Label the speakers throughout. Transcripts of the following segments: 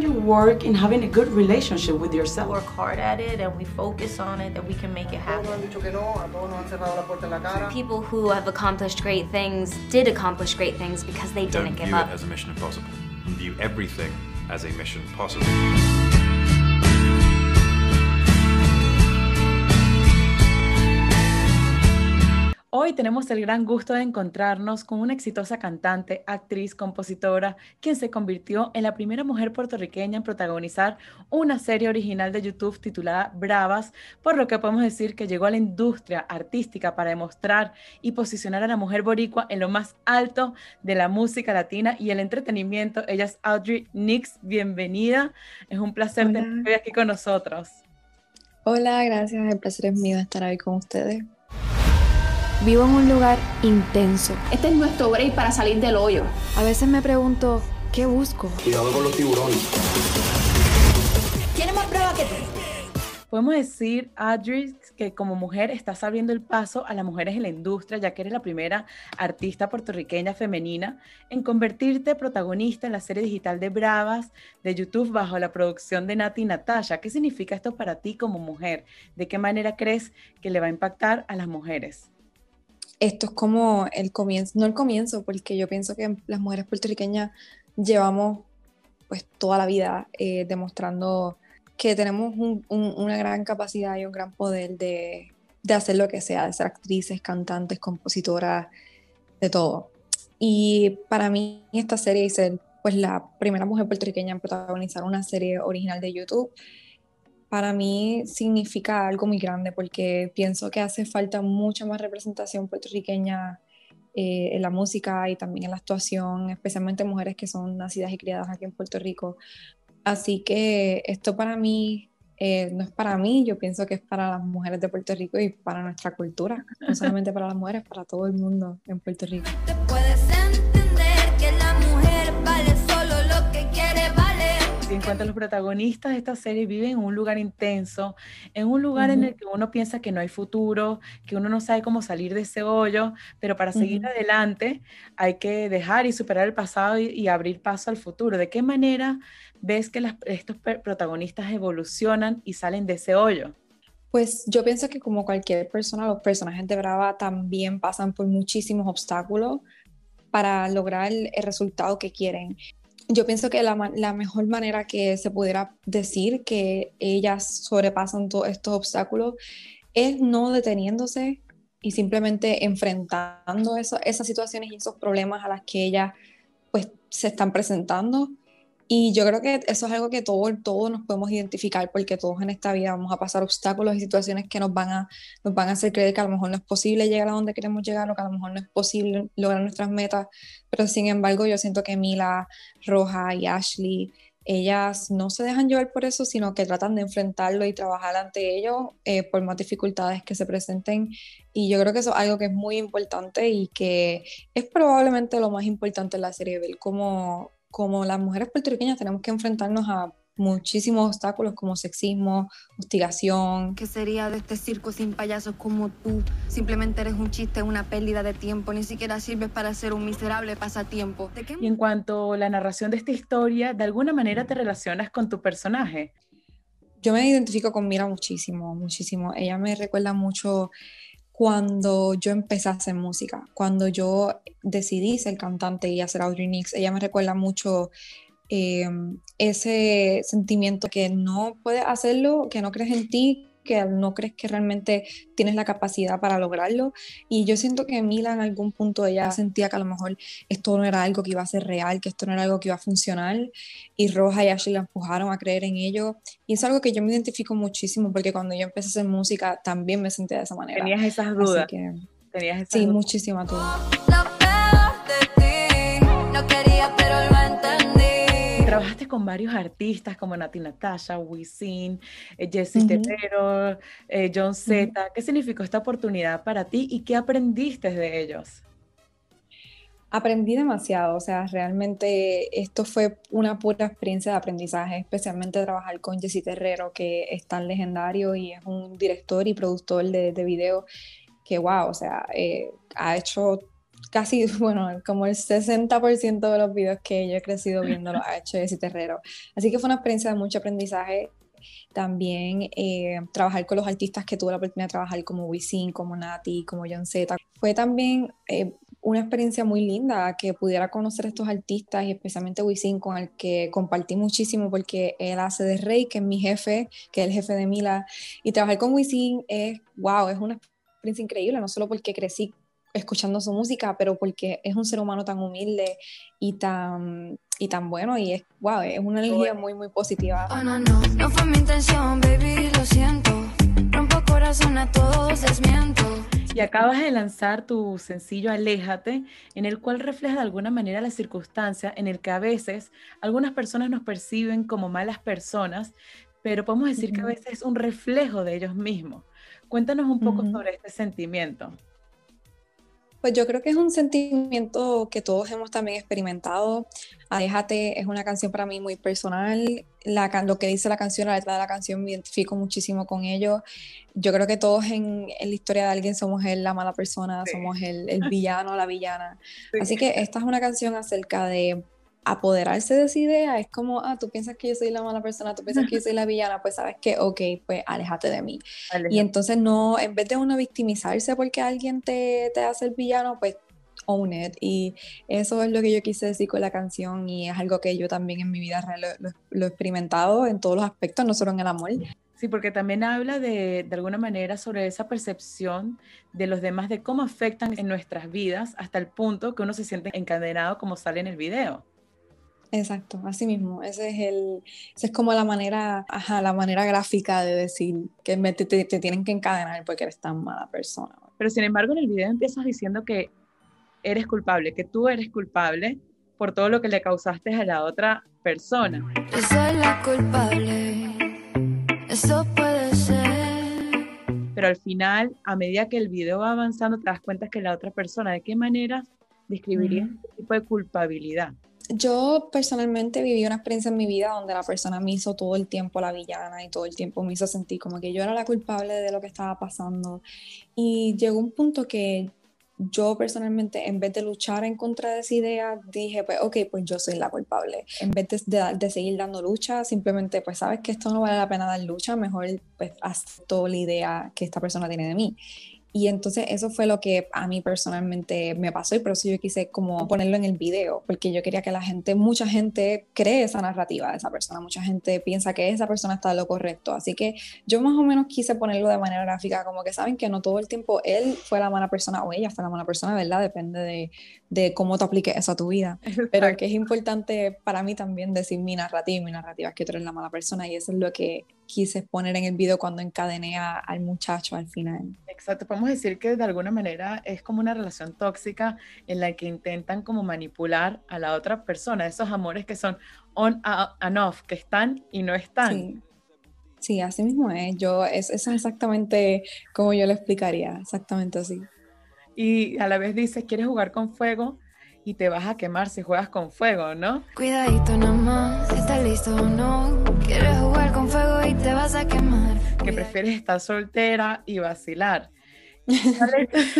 Speaker 1: can you work in having a good relationship with yourself?
Speaker 2: Work hard at it and we focus on it, that we can make it happen.
Speaker 3: People who have accomplished great things did accomplish great things because they
Speaker 4: Don't
Speaker 3: didn't give
Speaker 4: view
Speaker 3: up.
Speaker 4: it as a mission impossible. View everything as a mission possible.
Speaker 1: Hoy tenemos el gran gusto de encontrarnos con una exitosa cantante, actriz, compositora, quien se convirtió en la primera mujer puertorriqueña en protagonizar una serie original de YouTube titulada Bravas, por lo que podemos decir que llegó a la industria artística para demostrar y posicionar a la mujer boricua en lo más alto de la música latina y el entretenimiento. Ella es Audrey Nix, bienvenida. Es un placer tenerte aquí con nosotros.
Speaker 5: Hola, gracias. El placer es mío estar hoy con ustedes.
Speaker 6: Vivo en un lugar intenso.
Speaker 7: Este es nuestro break para salir del hoyo.
Speaker 6: A veces me pregunto, ¿qué busco?
Speaker 8: Cuidado con los tiburones.
Speaker 7: ¿Tiene más prueba que tú?
Speaker 1: Podemos decir, Audrey, que como mujer estás abriendo el paso a las mujeres en la industria, ya que eres la primera artista puertorriqueña femenina en convertirte protagonista en la serie digital de Bravas de YouTube bajo la producción de Nati y Natasha. ¿Qué significa esto para ti como mujer? ¿De qué manera crees que le va a impactar a las mujeres?
Speaker 5: Esto es como el comienzo, no el comienzo, porque yo pienso que las mujeres puertorriqueñas llevamos pues toda la vida eh, demostrando que tenemos un- un- una gran capacidad y un gran poder de, de hacer lo que sea, de ser actrices, cantantes, compositoras, de todo. Y para mí esta serie ser pues la primera mujer puertorriqueña en protagonizar una serie original de YouTube, para mí significa algo muy grande porque pienso que hace falta mucha más representación puertorriqueña eh, en la música y también en la actuación, especialmente mujeres que son nacidas y criadas aquí en Puerto Rico. Así que esto para mí eh, no es para mí, yo pienso que es para las mujeres de Puerto Rico y para nuestra cultura, no solamente para las mujeres, para todo el mundo en Puerto Rico.
Speaker 1: En cuanto a los protagonistas de esta serie, viven en un lugar intenso, en un lugar en el que uno piensa que no hay futuro, que uno no sabe cómo salir de ese hoyo, pero para seguir adelante hay que dejar y superar el pasado y, y abrir paso al futuro. ¿De qué manera ves que las- estos protagonistas evolucionan y salen de ese hoyo?
Speaker 5: Pues yo pienso que como cualquier persona, los personajes de Brava también pasan por muchísimos obstáculos para lograr el resultado que quieren. Yo pienso que la, la mejor manera que se pudiera decir que ellas sobrepasan todos estos obstáculos es no deteniéndose y simplemente enfrentando esas situaciones y esos problemas a las que ellas pues se están presentando. Y yo creo que eso es algo que todos todos nos podemos identificar porque todos en esta vida vamos a pasar obstáculos y situaciones que nos van a, nos van a hacer creer que a lo mejor no es posible llegar a donde queremos llegar o que a lo mejor no es posible lograr nuestras metas. Pero sin embargo, yo siento que Mila, Roja y Ashley, ellas no se dejan llevar por eso, sino que tratan de enfrentarlo y trabajar ante ello eh, por más dificultades que se presenten. Y yo creo que eso es algo que es muy importante y que es probablemente lo más importante en la serie, ver cómo, como las mujeres puertorriqueñas tenemos que enfrentarnos a muchísimos obstáculos como sexismo, hostigación.
Speaker 6: ¿Qué sería de este circo sin payasos como tú? Simplemente eres un chiste, una pérdida de tiempo, ni siquiera sirves para ser un miserable pasatiempo. ¿De qué
Speaker 1: Y en cuanto a la narración de esta historia, ¿de alguna manera te relacionas con tu personaje?
Speaker 5: Yo me identifico con Mira muchísimo, muchísimo. Ella me recuerda mucho cuando yo empecé a hacer música, cuando yo decidí ser cantante y hacer Audrey Nix. Ella me recuerda mucho eh, ese sentimiento que no puedes hacerlo, que no crees en ti, que no crees que realmente tienes la capacidad para lograrlo. Y yo siento que Mila en algún punto ella sentía que a lo mejor esto no era algo que iba a ser real, que esto no era algo que iba a funcionar. Y Roja y Ashley la empujaron a creer en ello. Y es algo que yo me identifico muchísimo porque cuando yo empecé a hacer música también me sentía de esa manera.
Speaker 1: Tenías esas
Speaker 5: Así
Speaker 1: dudas.
Speaker 5: que,
Speaker 1: Tenías esas
Speaker 5: sí,
Speaker 1: dudas.
Speaker 5: muchísimas dudas.
Speaker 9: Lo peor de ti, no quería pero.
Speaker 1: Trabajaste con varios artistas como Nati Natasha, Wisin, eh, Jessie
Speaker 5: Ujú.
Speaker 1: Terrero, eh, John Z. ¿Qué significó esta oportunidad para ti y qué aprendiste de ellos?
Speaker 5: Aprendí demasiado, o sea, realmente esto fue una pura experiencia de aprendizaje, especialmente trabajar con Jesse Terrero, que es tan legendario y es un director y productor de, de video que, wow, o sea, eh, ha hecho casi, bueno, como el 60% de los videos que yo he crecido viendo los ha hecho Jessy Terrero. Así que fue una experiencia de mucho aprendizaje. También eh, trabajar con los artistas que tuve la oportunidad de trabajar como Wisin, como Nati, como John Z. Fue también eh, una experiencia muy linda que pudiera conocer a estos artistas y especialmente Wisin con el que compartí muchísimo porque él hace de Rey, que es mi jefe, que es el jefe de Mila. Y trabajar con Wisin es, wow, es una experiencia increíble, no solo porque crecí escuchando su música, pero porque es un ser humano tan humilde y tan, y tan bueno y es, wow, es una energía muy, muy positiva.
Speaker 6: Oh, no, no, no fue mi intención, baby, lo siento. Rompo corazón a todos, desmiento.
Speaker 1: Y acabas de lanzar tu sencillo Aléjate, en el cual refleja de alguna manera la circunstancia en el que a veces algunas personas nos perciben como malas personas, pero podemos decir que a veces es un reflejo de ellos mismos. Cuéntanos un poco sobre este sentimiento.
Speaker 5: Pues yo creo que es un sentimiento que todos hemos también experimentado. Aléjate es una canción para mí muy personal. La, lo que dice la canción, la letra de la canción, me identifico muchísimo con ello. Yo creo que todos en, en la historia de alguien somos el, la mala persona, somos el, el villano, la villana. Así que esta es una canción acerca de apoderarse de esa idea es como, ah, tú piensas que yo soy la mala persona, tú piensas que yo soy la villana, pues sabes que, ok, pues aléjate de mí. Y entonces no, en vez de uno victimizarse porque alguien te, te hace el villano, pues own it. Y eso es lo que yo quise decir con la canción y es algo que yo también en mi vida real lo, lo, he experimentado en todos los aspectos, no solo en el amor.
Speaker 1: Sí, porque también habla de, de alguna manera sobre esa percepción de los demás, de cómo afectan en nuestras vidas hasta el punto que uno se siente encadenado como sale en el video.
Speaker 5: Exacto, así mismo. Ese es el, esa es como la manera, ajá, la manera gráfica de decir que te, te, te, tienen que encadenar porque eres tan mala persona.
Speaker 1: Pero sin embargo, en el video empiezas diciendo que eres culpable, que tú eres culpable por todo lo que le causaste a la otra persona.
Speaker 6: Yo soy la culpable. Eso puede ser.
Speaker 1: Pero al final, a medida que el video va avanzando, te das cuenta que la otra persona, ¿de qué manera describirías este tipo de culpabilidad?
Speaker 5: Yo personalmente viví una experiencia en mi vida donde la persona me hizo todo el tiempo la villana y todo el tiempo me hizo sentir como que yo era la culpable de lo que estaba pasando. Y llegó un punto que yo personalmente, en vez de luchar en contra de esa idea, dije, pues, ok, pues yo soy la culpable. En vez de, de, seguir dando lucha, simplemente, pues, sabes que esto no vale la pena dar lucha, mejor, pues, acepto la idea que esta persona tiene de mí. Y entonces eso fue lo que a mí personalmente me pasó y por eso yo quise como ponerlo en el video, porque yo quería que la gente, mucha gente cree esa narrativa de esa persona, mucha gente piensa que esa persona está lo correcto. Así que yo más o menos quise ponerlo de manera gráfica, como que saben que no todo el tiempo él fue la mala persona o ella fue la mala persona, ¿verdad? Depende de, de cómo te apliques eso a tu vida. Pero que es importante para mí también decir mi narrativa, mi narrativa es que tú eres la mala persona y eso es lo que quise poner en el video cuando encadené a, al muchacho al final.
Speaker 1: Exacto, podemos decir que de alguna manera es como una relación tóxica en la que intentan como manipular a la otra persona, esos amores que son on and off, que están y no están.
Speaker 5: Sí. Sí, así mismo es. Yo, es, eso es exactamente como yo lo explicaría, exactamente así.
Speaker 1: Y a la vez dices, quieres jugar con fuego y te vas a quemar si juegas con fuego, ¿no?
Speaker 6: Cuidadito nomás, ¿estás listo o no? Quieres jugar con fuego y te vas a quemar.
Speaker 1: Que prefieres estar soltera y vacilar. ¿Cuál es,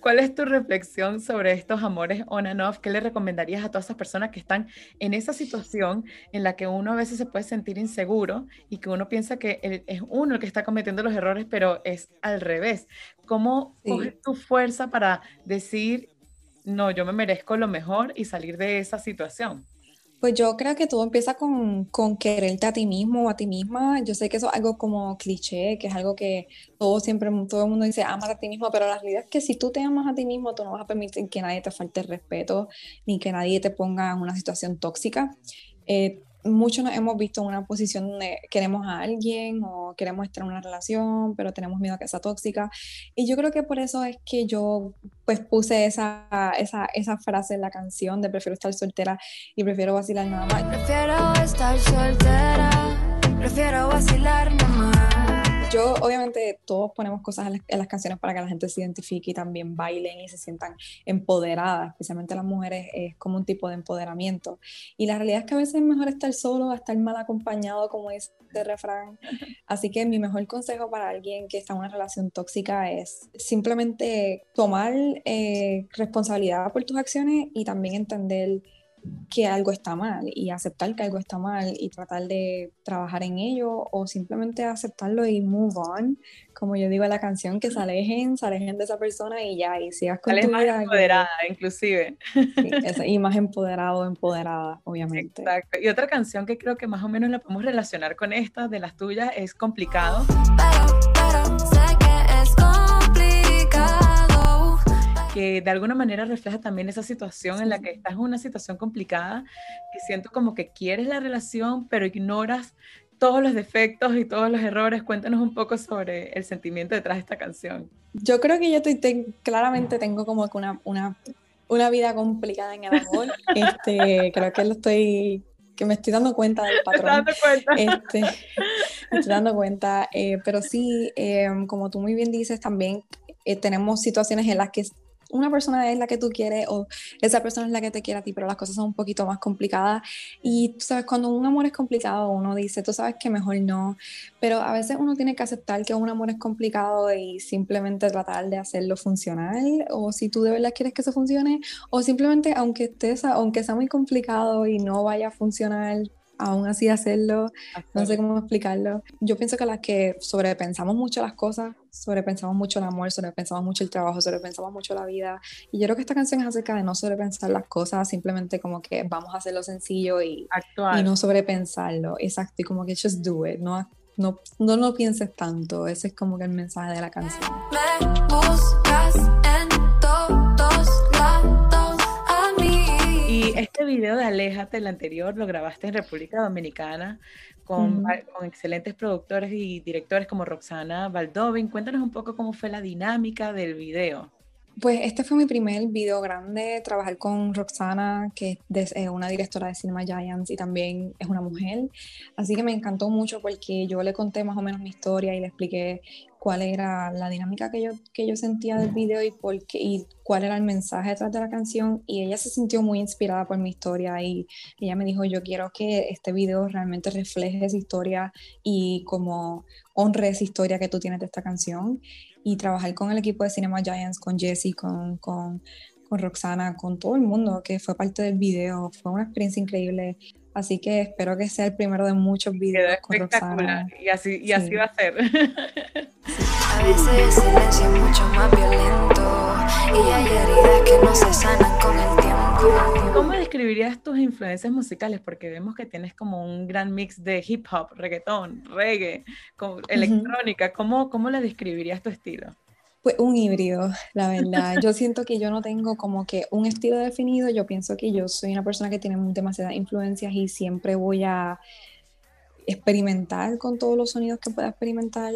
Speaker 1: ¿Cuál es, tu reflexión sobre estos amores on and off? ¿Qué le recomendarías a todas esas personas que están en esa situación en la que uno a veces se puede sentir inseguro y que uno piensa que es uno el que está cometiendo los errores, pero es al revés? ¿Cómo sí. coges tu fuerza para decir, no, yo me merezco lo mejor y salir de esa situación?
Speaker 5: Pues yo creo que todo empieza con, con, quererte a ti mismo o a ti misma. Yo sé que eso es algo como cliché, que es algo que todo siempre, todo el mundo dice, ama a ti mismo, pero la realidad es que si tú te amas a ti mismo, tú no vas a permitir que nadie te falte el respeto, ni que nadie te ponga en una situación tóxica. Eh, muchos nos hemos visto en una posición donde queremos a alguien o queremos estar en una relación, pero tenemos miedo a que sea tóxica. Y yo creo que por eso es que yo pues puse esa, esa, esa frase en la canción de prefiero estar soltera y prefiero vacilar nada más.
Speaker 6: Prefiero estar soltera, prefiero vacilar nada más.
Speaker 5: Yo, obviamente, todos ponemos cosas en las, en las canciones para que la gente se identifique y también bailen y se sientan empoderadas, especialmente las mujeres, es como un tipo de empoderamiento. Y la realidad es que a veces es mejor estar solo estar mal acompañado, como dice el refrán. Así que mi mejor consejo para alguien que está en una relación tóxica es simplemente tomar eh, responsabilidad por tus acciones y también entender que algo está mal y aceptar que algo está mal y tratar de trabajar en ello o simplemente aceptarlo y move on, como yo digo en la canción, que se alejen, se alejen de esa persona y ya, y sigas con
Speaker 1: Sales
Speaker 5: tu
Speaker 1: más
Speaker 5: vida, que-
Speaker 1: empoderada, inclusive.
Speaker 5: sí, y más empoderado, empoderada, obviamente.
Speaker 1: Exacto. Y otra canción que creo que más o menos la podemos relacionar con esta de las tuyas es Complicado.
Speaker 9: Pero, pero que
Speaker 1: de alguna manera refleja también esa situación en la que estás en una situación complicada, que siento como que quieres la relación, pero ignoras todos los defectos y todos los errores. Cuéntanos un poco sobre el sentimiento detrás de esta canción.
Speaker 5: Yo creo que yo estoy, ten- claramente tengo como que una, una, una vida complicada en el amor. Este, creo que lo estoy, que me estoy dando cuenta del
Speaker 1: ¿Te
Speaker 5: patrón.
Speaker 1: dando cuenta?
Speaker 5: Este, me estoy dando cuenta, eh, pero sí, eh, como tú muy bien dices, también eh, tenemos situaciones en las que una persona es la que tú quieres o esa persona es la que te quiere a ti, pero las cosas son un poquito más complicadas. Y tú sabes, cuando un amor es complicado, uno dice, tú sabes que mejor no, pero a veces uno tiene que aceptar que un amor es complicado y simplemente tratar de hacerlo funcional, o si tú de verdad quieres que eso funcione, o simplemente, aunque, estés, aunque sea muy complicado y no vaya a funcionar, aún así hacerlo, no sé cómo explicarlo. Yo pienso que las que sobrepensamos mucho las cosas, sobrepensamos mucho el amor, sobrepensamos mucho el trabajo, sobrepensamos mucho la vida. Y yo creo que esta canción es acerca de no sobrepensar las cosas, simplemente como que vamos a hacerlo sencillo y, y no sobrepensarlo. Exacto, y como que just do it, no, no, no lo pienses tanto. Ese es como que el mensaje de la canción.
Speaker 9: Me
Speaker 1: Y este video de Aléjate, el anterior, lo grabaste en República Dominicana con, va- con excelentes productores y directores como Roxana Baldovin. Cuéntanos un poco cómo fue la dinámica del video.
Speaker 5: Pues este fue mi primer video grande, trabajar con Roxana, que es una directora de Cinema Giants y también es una mujer. Así que me encantó mucho porque yo le conté más o menos mi historia y le expliqué cuál era la dinámica que yo, que yo sentía del video y, por qué- y cuál era el mensaje detrás de la canción. Y ella se sintió muy inspirada por mi historia y ella me dijo, yo quiero que este video realmente refleje esa historia y como honre esa historia que tú tienes de esta canción y trabajar con el equipo de Cinema Giants, con Jessie, con, con, con Roxana, con todo el mundo que fue parte del video. Fue una experiencia increíble. Así que espero que sea el primero de muchos
Speaker 1: Quedó
Speaker 5: videos con
Speaker 1: espectacular.
Speaker 5: Roxana.
Speaker 1: Y así, y así
Speaker 5: Sí.
Speaker 1: va a ser.
Speaker 6: A veces el silencio es mucho más violento y hay heridas que no se sanan con el tiempo.
Speaker 1: ¿Cómo describirías tus influencias musicales? Porque vemos que tienes como un gran mix de hip hop, reggaetón, reggae, con electrónica. ¿Cómo, ¿Cómo le describirías tu estilo?
Speaker 5: Pues un híbrido, la verdad. Yo siento que yo no tengo como que un estilo definido. Yo pienso que yo soy una persona que tiene demasiadas influencias y siempre voy a experimentar con todos los sonidos que pueda experimentar.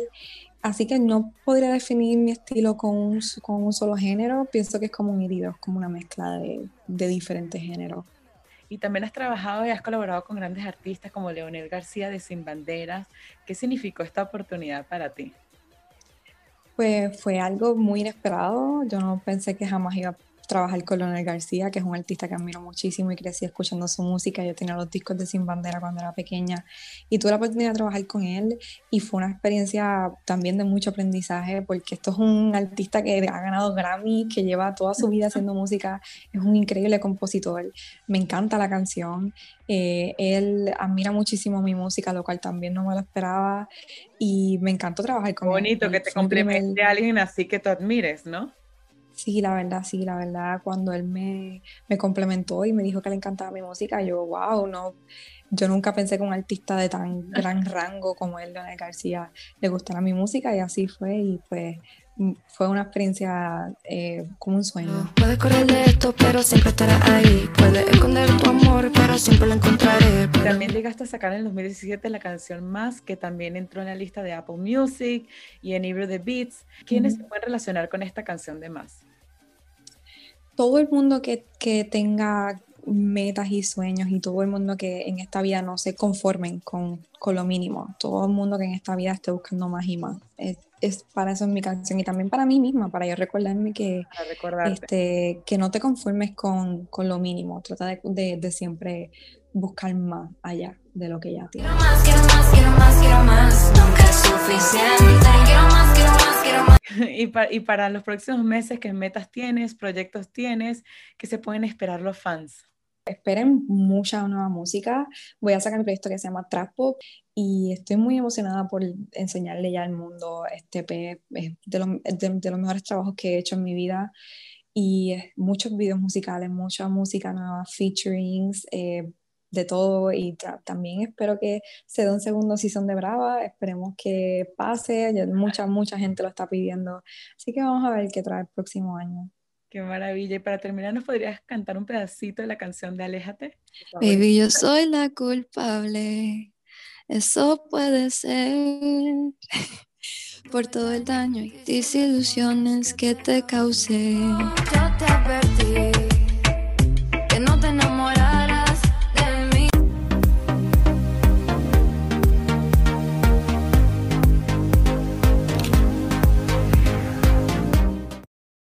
Speaker 5: Así que no podría definir mi estilo con un, con un solo género. Pienso que es como un híbrido, es como una mezcla de, de diferentes géneros.
Speaker 1: Y también has trabajado y has colaborado con grandes artistas como Leonel García de Sin Banderas. ¿Qué significó esta oportunidad para ti?
Speaker 5: Pues fue algo muy inesperado. Yo no pensé que jamás iba trabajar con Leonel García, que es un artista que admiro muchísimo y crecí escuchando su música. Yo tenía los discos de Sin Bandera cuando era pequeña y tuve la oportunidad de trabajar con él y fue una experiencia también de mucho aprendizaje porque esto es un artista que ha ganado Grammy, que lleva toda su vida haciendo música, es un increíble compositor. Me encanta la canción. Eh, él admira muchísimo mi música, lo cual también no me lo esperaba y me encantó trabajar con él.
Speaker 1: bonito que te
Speaker 5: primer-
Speaker 1: complemente a alguien así que tú admires, ¿no?
Speaker 5: Sí, la verdad, sí, la verdad, cuando él me, me complementó y me dijo que le encantaba mi música, yo, wow, no, yo nunca pensé que un artista de tan gran rango como él, Leonel García, le gustara mi música y así fue y pues mm, fue una experiencia eh, como un sueño.
Speaker 6: Puedes correr de esto, pero siempre estarás ahí. Puedes esconder tu amor, pero siempre lo encontraré.
Speaker 1: También llegaste a sacar en el 2017 la canción Más, que también entró en la lista de Apple Music y en Ibro de Beats. ¿Quiénes se pueden relacionar con esta canción de Más?
Speaker 5: Todo el mundo que, que tenga metas y sueños y todo el mundo que en esta vida no se conformen con, con lo mínimo. Todo el mundo que en esta vida esté buscando más y más. Es, es para eso es mi canción y también para mí misma, para yo recordarme que, este, que no te conformes con, con lo mínimo. Trata de, de- de siempre buscar más allá de lo que ya tienes.
Speaker 6: Quiero más, quiero más, quiero más, quiero más. Nunca es suficiente. Quiero más, quiero más, quiero más.
Speaker 1: Y, pa- y para los próximos meses, ¿qué metas tienes, proyectos tienes, que se pueden esperar los fans?
Speaker 5: Esperen mucha nueva música. Voy a sacar un proyecto que se llama Trap Pop y estoy muy emocionada por enseñarle ya al mundo este EP. Es de, los- de- de los mejores trabajos que he hecho en mi vida y muchos videos musicales, mucha música nueva, featurings, eh, de todo y también espero que se dé un segundo season de Brava. Esperemos que pase. Ya mucha, mucha gente lo está pidiendo. Así que vamos a ver qué trae el próximo año.
Speaker 1: Qué maravilla. Y para terminar, ¿nos podrías cantar un pedacito de la canción de Aléjate?
Speaker 8: Baby, yo soy la culpable. Eso puede ser por todo el daño y desilusiones que te causé.
Speaker 6: Yo te